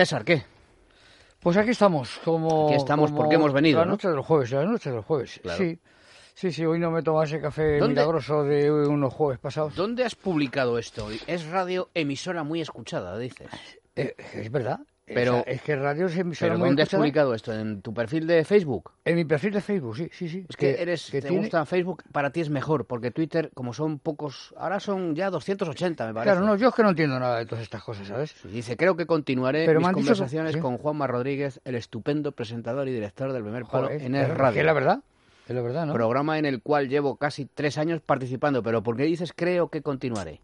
César, ¿qué? Pues aquí estamos, como... Aquí estamos como porque hemos venido, La ¿no? noche del jueves, la noche del jueves, Claro. sí. Sí, sí, hoy no me tomo ese café ¿Dónde- milagroso de unos jueves pasados. ¿Dónde has publicado esto? Es radio emisora muy escuchada, dices. Eh, es verdad. Pero- O sea, es que radio es emisora ¿Pero dónde has publicado esto? ¿En tu perfil de Facebook? En mi perfil de Facebook, sí, sí, sí. Es que eres, que te tiene- gusta Facebook, para ti es mejor, porque Twitter, como son pocos, ahora son ya 280, me parece. Claro, no, yo es que no entiendo nada de todas estas cosas, ¿sabes? Sí, Dice, creo que continuaré Pero mis que- conversaciones sí. con Juanma Rodríguez, el estupendo presentador y director del primer palo Joder, en el que radio. Es la verdad, es la verdad, ¿no? Programa en el cual llevo casi tres años participando, pero ¿por qué dices creo que continuaré?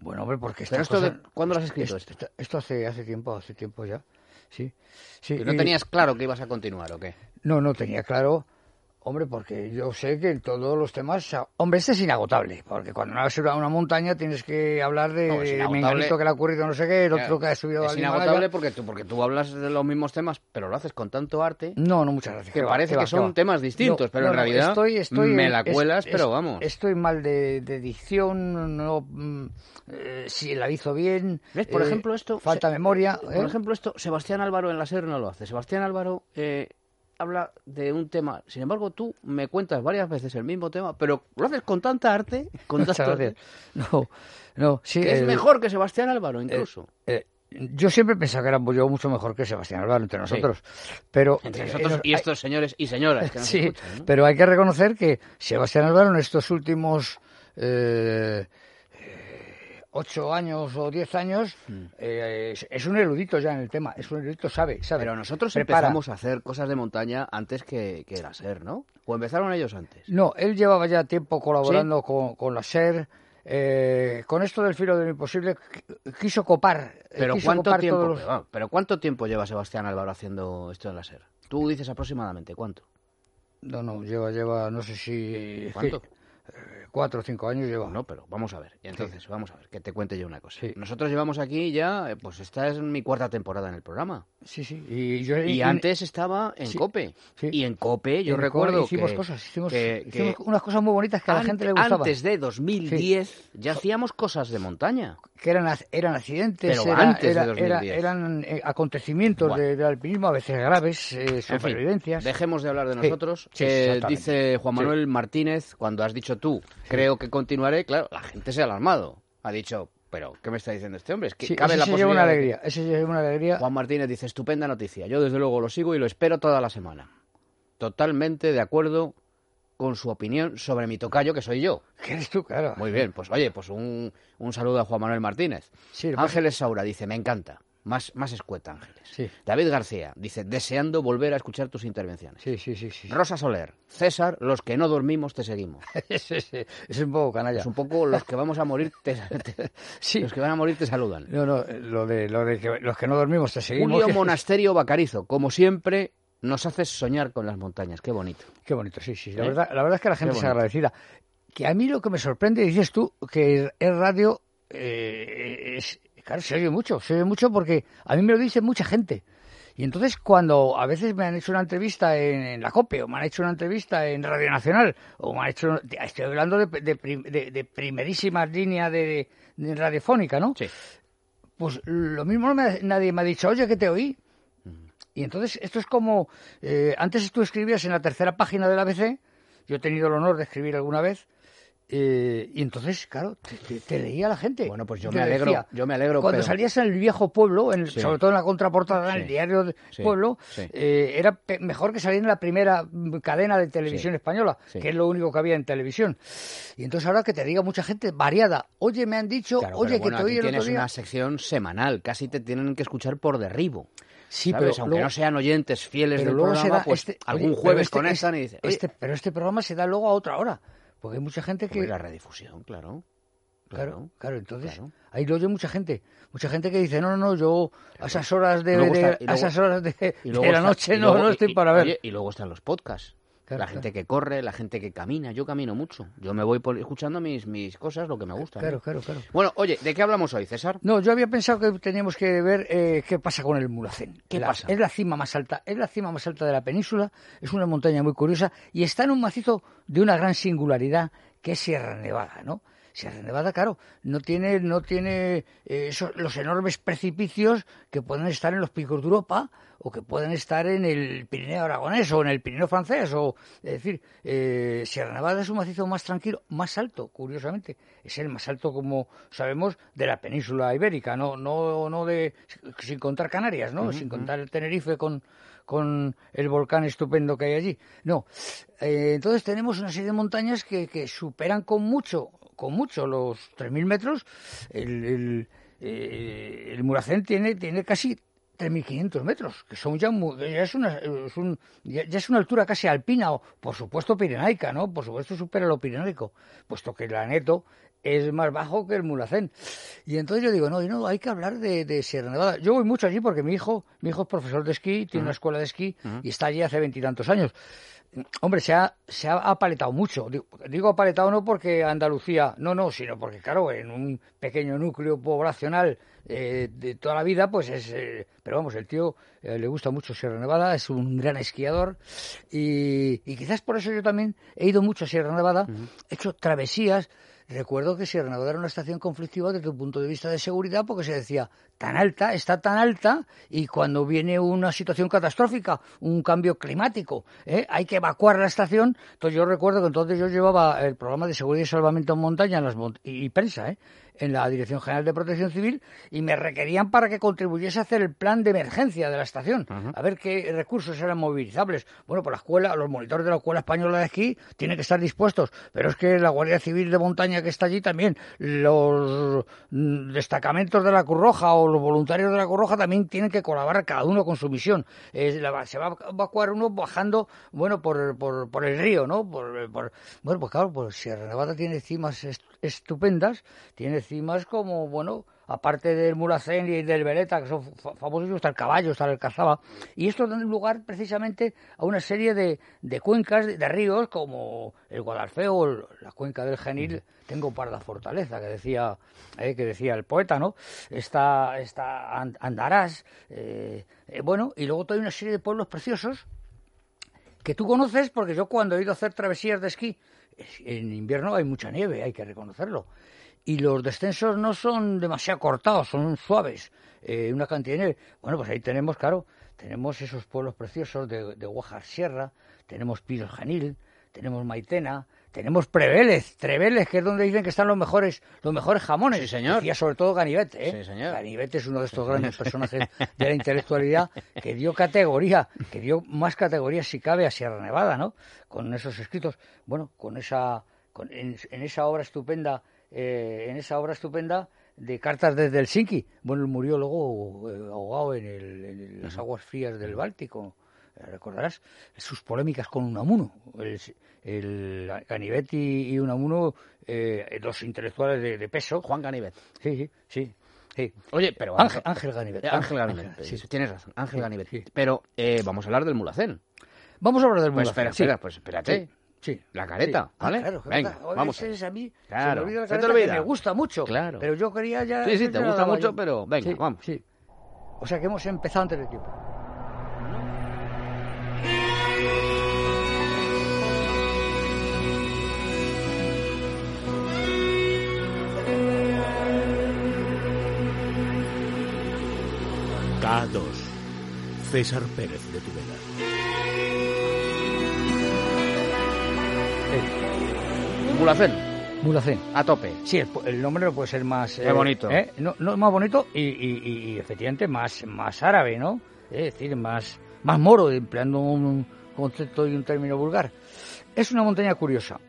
Bueno, hombre, porque Pero esto, de, ¿cuándo lo has escrito esto, esto? esto hace, hace tiempo, hace tiempo ya. Sí, sí. ¿Que no y- tenías claro que ibas a continuar o qué? No, no tenía claro, hombre, porque yo sé que en todos los temas, hombre, este es inagotable, porque cuando subido a una montaña tienes que hablar de, No. Menganito que le ha ocurrido no sé qué, el otro que ha subido es al inagotable Himalaya. porque tú, porque tú hablas de los mismos temas, pero lo haces con tanto arte No, no, muchas gracias. que parece va, que son va. temas distintos, No, pero no, en realidad estoy, estoy me la cuelas, es- pero vamos. Estoy mal de, de dicción, no, mm, eh, si la hizo bien. ¿Ves? Por eh, ejemplo, esto... Falta se- memoria. Por ¿eh? ejemplo, esto, Sebastián Álvaro en la SER no lo hace. Sebastián Álvaro eh, habla de un tema. Sin embargo, tú me cuentas varias veces el mismo tema, pero lo haces con tanta arte, con tanto gracias. No, no, sí. que es mejor que Sebastián Álvaro, incluso. eh, yo siempre pensaba que era yo mucho mejor que Sebastián Álvaro entre nosotros, pero Entre eh, nosotros eh, y estos señores y señoras que nos sí, escuchan, ¿no? pero hay que reconocer que Sebastián Álvaro en estos últimos eh, eh, ocho años o diez años eh, es, es un erudito ya en el tema, es un erudito, sabe, sabe. Pero nosotros Prepara. empezamos a hacer cosas de montaña antes que, que la SER, ¿no? ¿O empezaron ellos antes? No, él llevaba ya tiempo colaborando con, con la SER. eh, con esto del filo de lo imposible qu- quiso copar. eh, Pero quiso ¿cuánto copar tiempo? los- pero, ¿cuánto tiempo lleva Sebastián Álvaro haciendo esto en la SER? Tú dices aproximadamente cuánto. No, no, lleva, lleva, no sé si... es ¿Cuánto? que, eh, cuatro o cinco años lleva. No, pero vamos a ver. Y entonces, vamos a ver, que te cuente yo una cosa. Sí. Nosotros llevamos aquí ya, eh, pues esta es mi cuarta temporada en el programa. Sí, sí. Y, yo, Y antes estaba en sí, COPE. Y en COPE yo en recuerdo Córdoba hicimos que, cosas, hicimos, que- hicimos que unas cosas muy bonitas que a la gente le gustaban. antes de 2010 ya hacíamos cosas de montaña. que eran, eran accidentes, Pero era- antes de era- 2010. era- eran eh, acontecimientos Bueno. de- alpinismo, a veces graves, eh, En fin, supervivencias. dejemos de hablar de nosotros. sí, Eh, dice Juan. Manuel Martínez, cuando has dicho tú, creo que continuaré, claro, la gente se ha alarmado. Ha dicho, pero ¿qué me está diciendo este hombre? Es que Sí, cabe ese la una posibilidad de que- alegría, ese una alegría. Juan Martínez dice, estupenda noticia. Yo desde luego lo sigo y lo espero toda la semana. Totalmente de acuerdo con su opinión sobre mi tocayo, que soy yo. ¿Qué eres tú? Claro. Muy bien, pues oye, pues un, un saludo a Juan Manuel Martínez. Sí, Ángeles Saura dice, me encanta. Más, más escueta, Ángeles. Sí. David García dice, deseando volver a escuchar tus intervenciones. Sí, sí, sí. sí. Rosa Soler, César, los que no dormimos te seguimos. es, es- es un poco canalla. Es un poco los que vamos a morir te, te- Sí. los que van a morir te saludan. No, no, lo de, lo de que los que no dormimos te seguimos. Julio Monasterio Bacarizo, como siempre, nos haces soñar con las montañas. Qué bonito. Qué bonito, sí, sí. La, ¿Eh? verdad, la verdad es que la gente es agradecida. Que a mí lo que me sorprende, dices tú, que es radio, eh, es, claro, se oye mucho, se oye mucho porque a mí me lo dice mucha gente. Y entonces cuando a veces me han hecho una entrevista en, en la COPE o me han hecho una entrevista en Radio Nacional o me han hecho, estoy hablando de, de, de- de primerísimas líneas de, de radiofónica, ¿no? Sí. Pues lo mismo no me- nadie me ha dicho, oye, que te oí. Y entonces esto es como, eh, antes tú escribías en la tercera página del ABC, yo he tenido el honor de escribir alguna vez, eh, y entonces, claro, te, te- te leía la gente. Bueno, pues yo Te me alegro, decía, yo me alegro, Cuando pero- salías en el viejo pueblo, en el- Sí. sobre todo en la contraportada, en el Sí. diario de Sí. pueblo, eh, era mejor que salir en la primera mm, cadena de televisión española, que es lo único que había en televisión. Y entonces ahora que te diga mucha gente variada, oye, me han dicho, Claro, oye, pero bueno, que te oí el tienes otro día. una sección semanal, casi te tienen que escuchar por derribo. Sí, ¿sabes? pero Aunque luego- no sean oyentes fieles del programa, pues este- algún jueves este- conectan y dicen, este- pero este programa se da luego a otra hora, porque hay mucha gente que Hombre, la redifusión, claro. Claro, claro, entonces claro. ahí lo oye mucha gente, mucha gente que dice, no, no, no, yo a esas horas de, Luego de- está- y a luego- esas horas de, de luego la está- noche no, luego- no estoy y- para ver. oye, y luego están los podcasts. Claro, la claro. gente que corre, la gente que camina. Yo camino mucho. Yo me voy por- escuchando mis, mis cosas, lo que me gusta. ¿no? Claro, claro, claro. Bueno, oye, ¿de qué hablamos hoy, César? No, yo había pensado que teníamos que ver eh, qué pasa con el Mulhacén. ¿Qué La- pasa? Es la cima más alta, es la cima más alta de la península, es una montaña muy curiosa y está en un macizo de una gran singularidad que es Sierra Nevada, ¿no? Sierra Nevada, claro, no tiene, no tiene eh, esos, los enormes precipicios que pueden estar en los picos de Europa o que pueden estar en el Pirineo aragonés o en el Pirineo francés. O, es decir, eh, Sierra Nevada es un macizo más tranquilo, más alto, curiosamente. Es el más alto, como sabemos, de la península ibérica, no, no, no de, sin contar Canarias, ¿no? sin contar el Tenerife con, con el volcán estupendo que hay allí. No. Eh, entonces tenemos una serie de montañas que, que superan con mucho, con mucho los 3.000 metros. El, el, eh, el Muracén tiene, tiene casi 3.500 metros, que son ya, ya, es una, es un, ya, es una altura casi alpina, o por supuesto pirenaica, ¿no? Por supuesto supera lo pirenaico, puesto que el Aneto es más bajo que el Mulacén. Y entonces yo digo, no, no hay que hablar de, de, Sierra Nevada. Yo voy mucho allí porque mi hijo, mi hijo es profesor de esquí, tiene una escuela de esquí y está allí hace veintitantos años. Hombre, se ha, se ha apaletado mucho. Digo, apaletado no porque Andalucía, no, no, sino porque, claro, en un pequeño núcleo poblacional eh, de toda la vida, pues es. Eh, pero vamos, el tío eh, le gusta mucho Sierra Nevada, es un gran esquiador y, y, quizás por eso yo también he ido mucho a Sierra Nevada, he hecho travesías Recuerdo que Sierra Nevada era una estación conflictiva desde un punto de vista de seguridad porque se decía tan alta, está tan alta y cuando viene una situación catastrófica, un cambio climático, ¿eh? hay que evacuar la estación. Entonces yo recuerdo que entonces yo llevaba el programa de seguridad y salvamento en montaña en las y, y prensa, ¿eh? En la Dirección General de Protección Civil y me requerían para que contribuyese a hacer el plan de emergencia de la estación, a ver qué recursos eran movilizables. Bueno, pues la escuela, los monitores de la Escuela Española de Esquí tienen que estar dispuestos, pero es que la Guardia Civil de Montaña que está allí también, los mm, destacamentos de la Cruz Roja o los voluntarios de la Cruz Roja también tienen que colaborar cada uno con su misión. se va a evacuar uno bajando, bueno, por, por, por el río, ¿no? Por, bueno, pues claro, pues Sierra Nevada tiene cimas estupendas, tiene cimas como, bueno, aparte del Mulacén y del Veleta, que son famosos, está el caballo, está el cazaba. Y esto da lugar precisamente a una serie de, de cuencas, de, ríos, como el Guadalfeo, la cuenca del Genil, tengo para la fortaleza, que decía, eh, que decía el poeta, ¿no? Está, está Andarás, eh, eh, bueno, y luego hay una serie de pueblos preciosos que tú conoces, porque yo cuando he ido a hacer travesías de esquí, en invierno hay mucha nieve, hay que reconocerlo y los descensos no son demasiado cortados, son suaves, eh, una cantidad de nieve. Bueno, pues ahí tenemos, claro, tenemos esos pueblos preciosos de, de Guajar Sierra, tenemos Piros Janil, tenemos Maitena, tenemos Prevélez, Trevélez, que es donde dicen que están los mejores, los mejores jamones. Sí, señor. Y sobre todo Ganivet, ¿eh? Sí, señor. Ganivet es uno de estos grandes personajes de la intelectualidad que dio categoría, que dio más categoría si cabe a Sierra Nevada, ¿no? Con esos escritos, bueno, con esa, con, en esa obra estupenda eh, en esa obra estupenda de cartas desde Helsinki. Bueno, él murió luego eh, ahogado en, las aguas frías del Báltico. Eh, recordarás sus polémicas con Unamuno. El, el Ganivet y, Unamuno, dos intelectuales de, peso. Juan Ganivet. Sí, sí, sí. Oye, pero Ángel, Ángel Ganivet. Ángel Ganivet. sí. Tienes razón, Ángel Ganivet. Pero vamos a hablar del Mulacén. Vamos a hablar del pues Mulacén. espera, espera, pues espérate. Sí. La careta, ah, ¿vale? claro, Venga, vamos. a mí claro. se me, olvida la careta, que me gusta mucho. Claro. Pero yo quería ya... Sí, sí, te gusta mucho, pero venga, vamos. Sí. O sea que hemos empezado antes del tiempo. K2. César Pérez de Tudela. Mulacén. Mulacén. A tope. Sí, el, nombre no puede ser más... Qué bonito. ¿eh? No, no, más bonito y, y, y, efectivamente más, más árabe, ¿no? Es decir, más, más moro, empleando un concepto y un término vulgar. Es una montaña curiosa.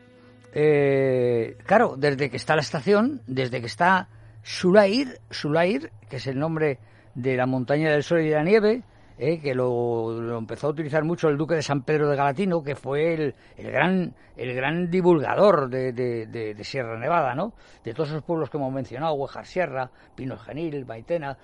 Eh, claro, desde que está la estación, desde que está Sulair, Sulair, que es el nombre de la montaña del sol y de la nieve, eh, que lo, empezó a utilizar mucho el duque de San Pedro de Galatino, que fue el, el gran, el gran divulgador de, de, Sierra Nevada, ¿no? De todos esos pueblos que hemos mencionado, Huejar Sierra, Pinos Genil, Baitena.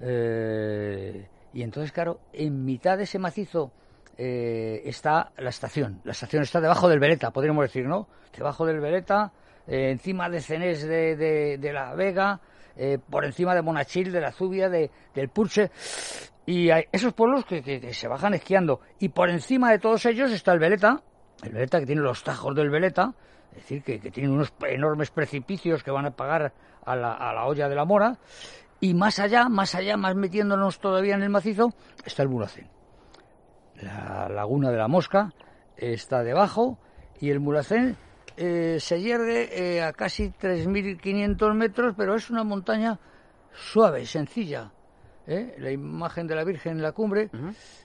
Eh, y entonces, claro, en mitad de ese macizo eh, está la estación. La estación está debajo del Veleta, podríamos decir, ¿no? Debajo del Veleta, encima de Cenés de, de la Vega, por encima de Monachil, de la Zubia, de, del Purche. Y hay esos pueblos que, se bajan esquiando. Y por encima de todos ellos está el Veleta, el Veleta que tiene los tajos del Veleta, es decir, que, que tiene unos enormes precipicios que van a pagar a la, a la olla de la mora, y más allá, más allá, más metiéndonos todavía en el macizo, está el Mulacén. La laguna de la Mosca está debajo y el Mulacén eh, se yergue eh, a casi 3.500 metros, pero es una montaña suave, sencilla. ¿eh? La imagen de la Virgen en la cumbre.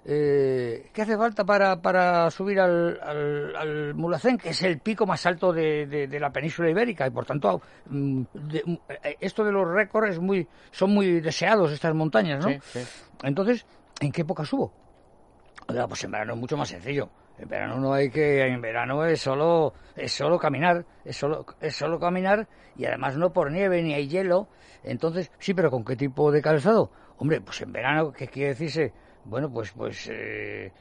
eh, ¿Qué hace falta para, para subir al, al, al Mulhacén, que es el pico más alto de, de- de la península ibérica? Y por tanto, mm, de- mm, eh, esto de los récords es muy, son muy deseados, estas montañas, ¿no? Sí, sí. Entonces, ¿en qué época subo? Oiga, pues en verano es mucho más sencillo. En verano no hay que, en verano es solo, es solo caminar, es solo, es solo caminar y además no por nieve ni hay hielo. Entonces, sí, pero ¿con qué tipo de calzado? Hombre, pues en verano, ¿qué quiere decirse? Bueno, pues, pues, eh,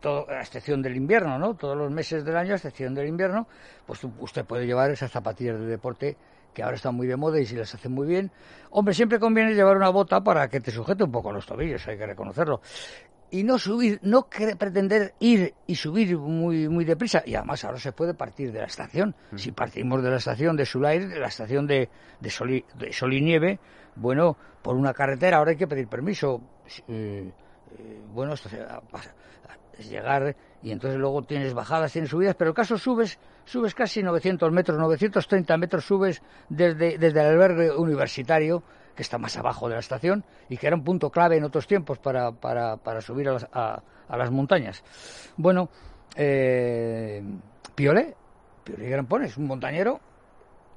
todo, a excepción del invierno, ¿no? Todos los meses del año, a excepción del invierno, pues usted puede llevar esas zapatillas de deporte que ahora están muy de moda y si las hacen muy bien. Hombre, siempre conviene llevar una bota para que te sujete un poco los tobillos, hay que reconocerlo y no subir, no pretender ir y subir muy muy deprisa. Y además ahora se puede partir de la estación. Si partimos de la estación de Sulair, de la estación de, de, Sol, y, de Sol y Nieve, bueno, por una carretera ahora hay que pedir permiso. Eh, eh, bueno, esto se- a- a- es llegar y entonces luego tienes bajadas, tienes subidas, pero el caso subes, subes casi 900 metros, 930 metros subes desde, desde el albergue universitario que está más abajo de la estación y que era un punto clave en otros tiempos para, para, para subir a las, a, a las montañas. Bueno, eh, Piolé, Piolé y Grampones, un montañero,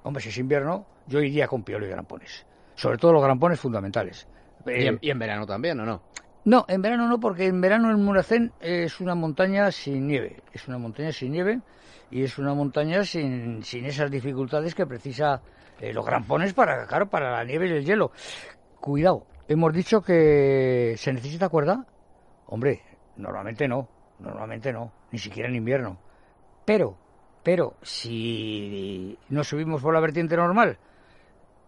hombre, si es invierno, yo iría con Piolé y Grampones. Sobre todo los grampones fundamentales. Y Eh, en, y en verano también, ¿o no? no, en verano no, porque en verano el Mulhacén es una montaña sin nieve. Es una montaña sin nieve y es una montaña sin, sin esas dificultades que precisa eh, los grampones para, claro, para la nieve y el hielo. Cuidado, hemos dicho que se necesita cuerda. Hombre, normalmente no, normalmente no, ni siquiera en invierno. Pero, pero, si no subimos por la vertiente normal,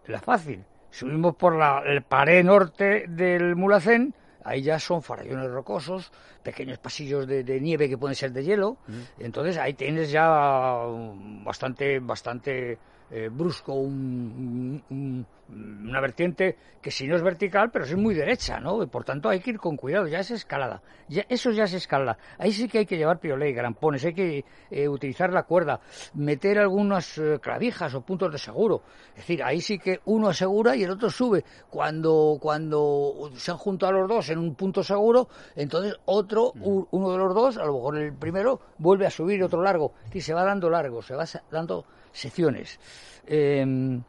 la fácil. Subimos por la el pared norte del Mulhacén, ahí ya son farallones rocosos, pequeños pasillos de, de nieve que pueden ser de hielo, entonces ahí tienes ya um, bastante, bastante eh, brusco un- un- un- una vertiente que si no es vertical, pero sí muy derecha, ¿no? Y por tanto hay que ir con cuidado, ya es escalada, ya, eso ya es escalada. Ahí sí que hay que llevar piolé, grampones, hay que eh, utilizar la cuerda, meter algunas eh, clavijas o puntos de seguro. Es decir, ahí sí que uno asegura y el otro sube. Cuando, cuando se han juntado los dos en un punto seguro, entonces otro, u- uno de los dos, a lo mejor el primero, vuelve a subir otro largo. Y se va dando largo, se va dando secciones. Eh,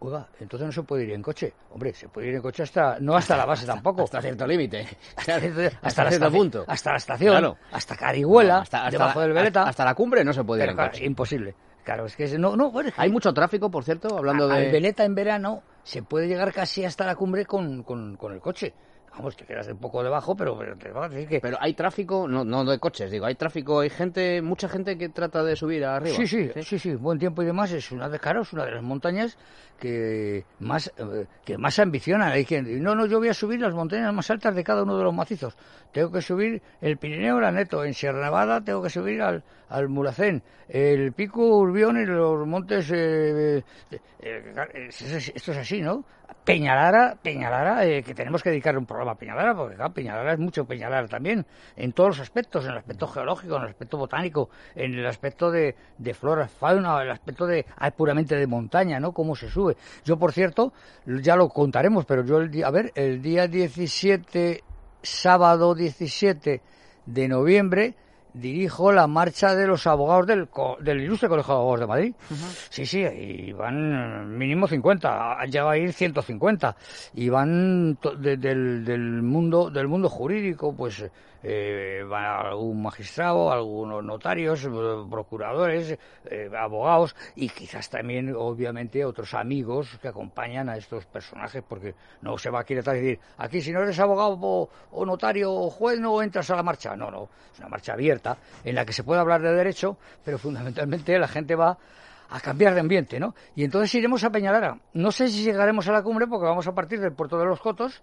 oiga, entonces no se puede ir en coche. Hombre, se puede ir en coche hasta, no hasta la base tampoco. Hasta cierto límite. Hasta, la cierto estación, punto. hasta la estación, Claro. hasta Carihuela, No, debajo la, del Veleta. hasta la cumbre no se puede ir en claro, coche. imposible. Claro, es que es- no, no, Hay mucho tráfico, por cierto, hablando a- de... al Veleta en verano se puede llegar casi hasta la cumbre con, con, con el coche. Vamos, te quedas un poco debajo, pero, pero te va a decir que... Pero hay tráfico, no, no de coches, digo, hay tráfico, hay gente, mucha gente que trata de subir arriba. Sí, sí, sí, sí, buen tiempo y demás. Es una de claro, es una de las montañas que más eh, que más ambicionan. Hay quien no, no, yo voy a subir las montañas más altas de cada uno de los macizos. Tengo que subir el Pirineo la Neto, en Sierra Nevada tengo que subir al, al Mulhacén, el Pico Urbión y los montes. eh, eh, eh, esto es así, ¿no? Peñalara, Peñalara, eh, que tenemos que dedicarle un programa a Peñalara, porque claro, Peñalara es mucho Peñalara también, en todos los aspectos, en el aspecto geológico, en el aspecto botánico, en el aspecto de, de flora, fauna, el aspecto de puramente de montaña, ¿no? Cómo se sube. Yo, por cierto, ya lo contaremos, pero yo, el día, a ver, el día 17, sábado 17 de noviembre, dirijo la marcha de los abogados del, co- del Ilustre Colegio de Abogados de Madrid. Sí, sí, y van mínimo 50, han llegado a ir 150 y van del, del mundo del mundo jurídico, pues eh, algún magistrado, algunos notarios, procuradores, eh, abogados y quizás también, obviamente, otros amigos que acompañan a estos personajes, porque no se va a querer decir, aquí si no eres abogado o, o notario o juez no entras a la marcha. No, no, es una marcha abierta en la que se puede hablar de derecho, pero fundamentalmente la gente va a cambiar de ambiente, ¿no? Y entonces iremos a Peñalara. No sé si llegaremos a la cumbre porque vamos a partir del puerto de los Cotos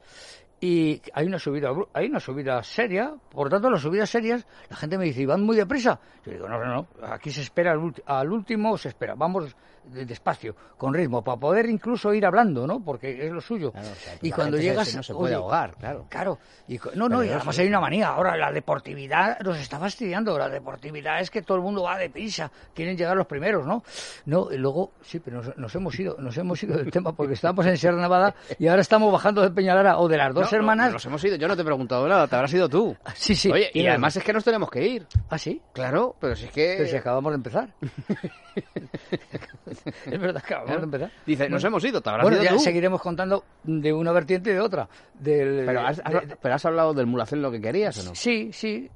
y hay una subida hay una subida seria por tanto las subidas serias la gente me dice ¿y van muy deprisa yo digo no no no aquí se espera al, al último se espera vamos de- despacio con ritmo para poder incluso ir hablando no porque es lo suyo Claro, o sea, y cuando llegas no se puede oye, ahogar, claro. Claro, y, no, no, y además hay una manía. Ahora la deportividad nos está fastidiando. La deportividad es que todo el mundo va deprisa, quieren llegar los primeros, ¿no? No, y luego, sí, pero nos, nos hemos ido, nos hemos ido del tema porque estábamos en Sierra Nevada y ahora estamos bajando de Peñalara o de las dos No, hermanas. nos hemos ido, yo no te he preguntado nada, te habrás ido tú. Sí, sí. Oye, y además es que nos tenemos que ir. Ah, sí. Claro, pero si es que... Pero si acabamos de empezar. es verdad, acabamos de empezar. Dice, nos hemos ido, te habrás Bueno, ido ya tú. seguiremos contando de una vertiente y de otra. Del, Pero has, has- de- de- pero has hablado del mulacén lo que querías, ¿o no? Sí, sí.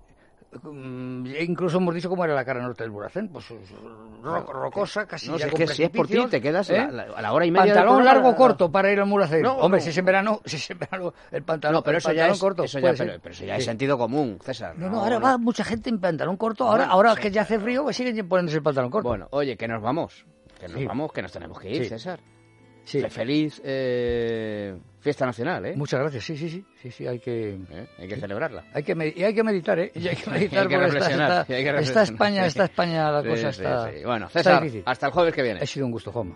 Mm, e Incluso hemos dicho cómo era la cara norte del Buracén, pues ro- rocosa, casi No, ya si es que si es por ti, te quedas ¿eh? la- a la hora y media Pantalón largo o corto para ir al Mulacén. No, Hombre, no. si es en verano, si es en verano el pantalón, No, pero eso ya es, corto. eso ya, pero, eso ya es sentido común, César. No, no, ahora va mucha gente en pantalón corto. Ahora, ahora que ya hace frío, pues siguen poniéndose el pantalón corto. Bueno, oye, que nos vamos. Que nos Sí. vamos, que nos tenemos que ir, Sí. César. Sí. Fe- Feliz eh, fiesta nacional, ¿eh? Muchas gracias. Sí, sí, sí. Sí, sí, hay que. ¿Eh? Hay que celebrarla. Hay que, y hay que meditar, ¿eh? Y hay que meditar Hay que está- reflexionar, está, que está reflexionar, España, sí. está España, la Sí, cosa sí, está. Bueno, está César, difícil. hasta el jueves que viene. Ha sido un gusto, Juanma.